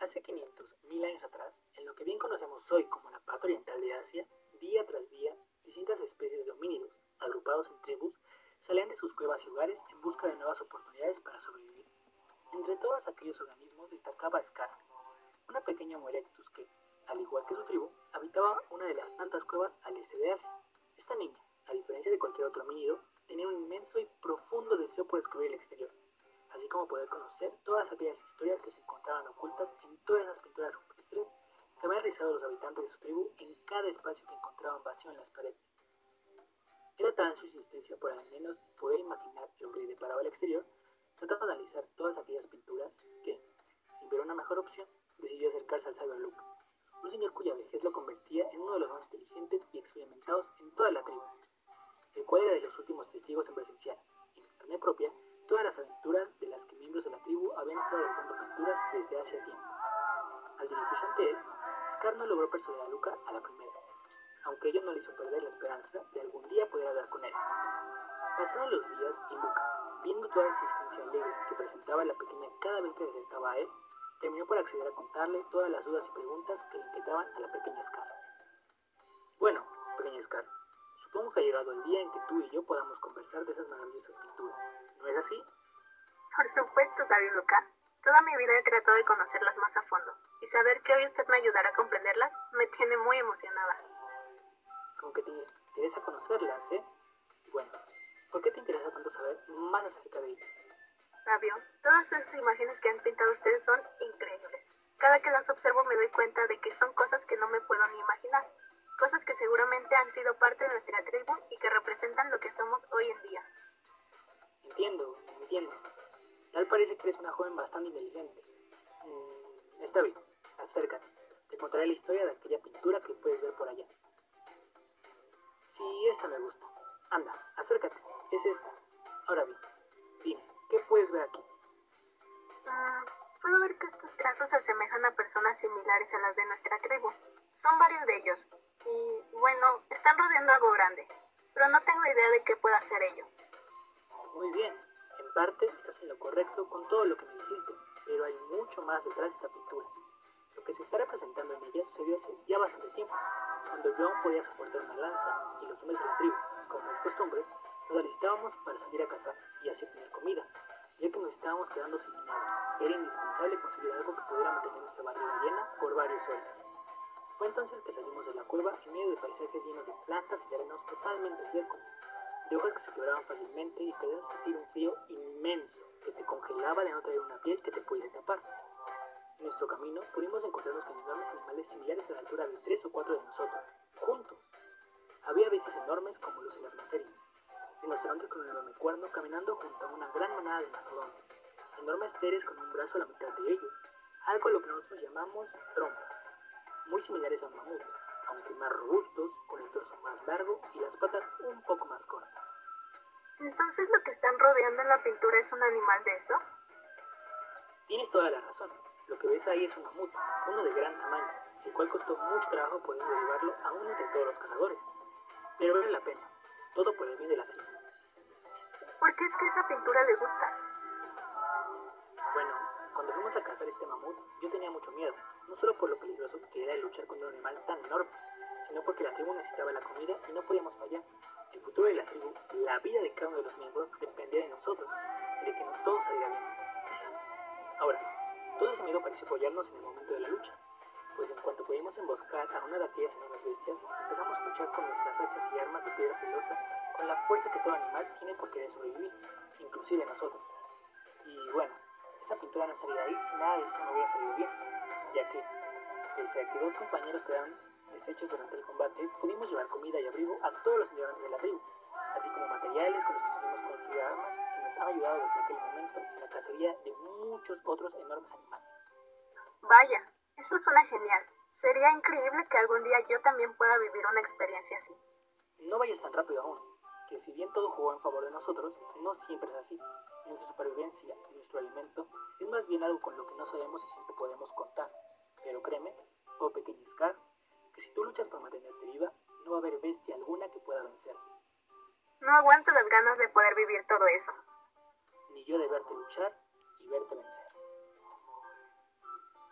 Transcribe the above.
Hace 500, mil años atrás, en lo que bien conocemos hoy como la parte oriental de Asia, día tras día, distintas especies de homínidos, agrupados en tribus, salían de sus cuevas y hogares en busca de nuevas oportunidades para sobrevivir. Entre todos aquellos organismos destacaba Scar, una pequeña Homo erectus que, al igual que su tribu, habitaba una de las tantas cuevas al este de Asia. Esta niña, a diferencia de cualquier otro homínido, tenía un inmenso y profundo deseo por descubrir el exterior, así como poder conocer todas aquellas historias que se encontraban ocultas en todas esas pinturas rupestres que habían realizado los habitantes de su tribu en cada espacio que encontraban vacío en las paredes. Era tan su insistencia por al menos poder imaginar lo que deparaba el exterior, tratando de analizar todas aquellas pinturas que, sin ver una mejor opción, decidió acercarse al sabio Luke, un señor cuya vejez lo convertía en uno de los más inteligentes y experimentados en toda la tribu, el cual era de los últimos testigos en presenciar, en carne propia, todas las aventuras de las que miembros de la tribu habían estado dejando pinturas desde hace tiempo. Al dirigirse ante él, Scar no logró persuadir a Luca a la primera, aunque ello no le hizo perder la esperanza de algún día poder hablar con él. Pasaron los días y Luca, viendo toda la existencia alegre que presentaba la pequeña cada vez que se acercaba a él, terminó por acceder a contarle todas las dudas y preguntas que le inquietaban a la pequeña Scar. Bueno, pequeña Scar, supongo que ha llegado el día en que tú y yo podamos conversar de esas maravillosas pinturas, ¿no es así? Por supuesto, sabio Luca. Toda mi vida he tratado de conocerlas más a fondo, y saber que hoy usted me ayudará a comprenderlas me tiene muy emocionada. Como que te interesa conocerlas, ¿eh? Bueno, ¿por qué te interesa tanto saber más acerca de ellas? Sabio, todas esas imágenes que han pintado ustedes son increíbles. Cada que las observo me doy cuenta de que son cosas que no me puedo ni imaginar. Cosas que seguramente han sido parte de nuestra tribu y que representan lo que somos hoy en día. Entiendo, entiendo. Tal parece que eres una joven bastante inteligente. Mm, está bien, acércate. Te contaré la historia de aquella pintura que puedes ver por allá. Sí, esta me gusta. Anda, acércate. Es esta. Ahora bien, dime, ¿qué puedes ver aquí? Mm, puedo ver que estos trazos se asemejan a personas similares a las de nuestra tribu. Son varios de ellos. Y, bueno, están rodeando algo grande. Pero no tengo idea de qué pueda ser ello. Muy bien. Parte estás en lo correcto con todo lo que me dijiste, pero hay mucho más detrás de esta pintura. Lo que se está representando en ella sucedió hace ya bastante tiempo, cuando yo aún podía soportar una lanza y los hombres de la tribu, como es costumbre, nos alistábamos para salir a cazar y así tener comida, ya que nos estábamos quedando sin nada. Era indispensable conseguir algo que pudiera mantener nuestra barriga llena por varios horas. Fue entonces que salimos de la cueva en medio de paisajes llenos de plantas y arenos totalmente secos, de hojas que se quebraban fácilmente y podías sentir un frío inmenso que te congelaba de no traer una piel que te pudiese tapar. En nuestro camino pudimos encontrarnos con enormes animales similares a la altura de tres o cuatro de nosotros, juntos. Había veces enormes como los materias, rinocerontes con un enorme cuerno caminando junto a una gran manada de mastodontes, enormes seres con un brazo a la mitad de ellos, algo a lo que nosotros llamamos trompa, muy similares a un mamut, aunque más robustos, con el torso más largo y las patas un poco más cortas. Entonces lo que están rodeando en la pintura es un animal de esos? Tienes toda la razón. Lo que ves ahí es un mamut, uno de gran tamaño, el cual costó mucho trabajo poder derivarlo aún entre todos los cazadores. Pero vale la pena, todo por el bien de la tribu. ¿Por qué es que esa pintura le gusta? Bueno, cuando fuimos a cazar este mamut, yo tenía mucho miedo, no solo por lo peligroso que era luchar contra un animal tan enorme, sino porque la tribu necesitaba la comida y no podíamos fallar. El futuro de la tribu, la vida de cada uno de los miembros, dependía de nosotros de que nos todo saliera bien. Ahora, todo ese miedo pareció apoyarnos en el momento de la lucha, pues en cuanto pudimos emboscar a una de aquellas enormes bestias, empezamos a luchar con nuestras hachas y armas de piedra filosa con la fuerza que todo animal tiene por querer sobrevivir, inclusive nosotros. Y bueno, esa pintura no estaría ahí si nada de eso no hubiera salido bien, ya que, pese a que dos compañeros quedaron deshechos durante el combate, pudimos llevar comida y abrigo a todos los integrantes de la tribu, así como materiales con los que pudimos construir armas que nos han ayudado desde aquel momento en la cacería de muchos otros enormes animales. Vaya, eso suena genial. Sería increíble que algún día yo también pueda vivir una experiencia así. No vayas tan rápido aún, que si bien todo jugó en favor de nosotros, no siempre es así. Nuestra supervivencia, nuestro más bien algo con lo que no sabemos y siempre podemos contar. Pero créeme, oh pequeña Scar, que si tú luchas por mantenerte viva, no va a haber bestia alguna que pueda vencer. No aguanto las ganas de poder vivir todo eso. Ni yo de verte luchar y verte vencer.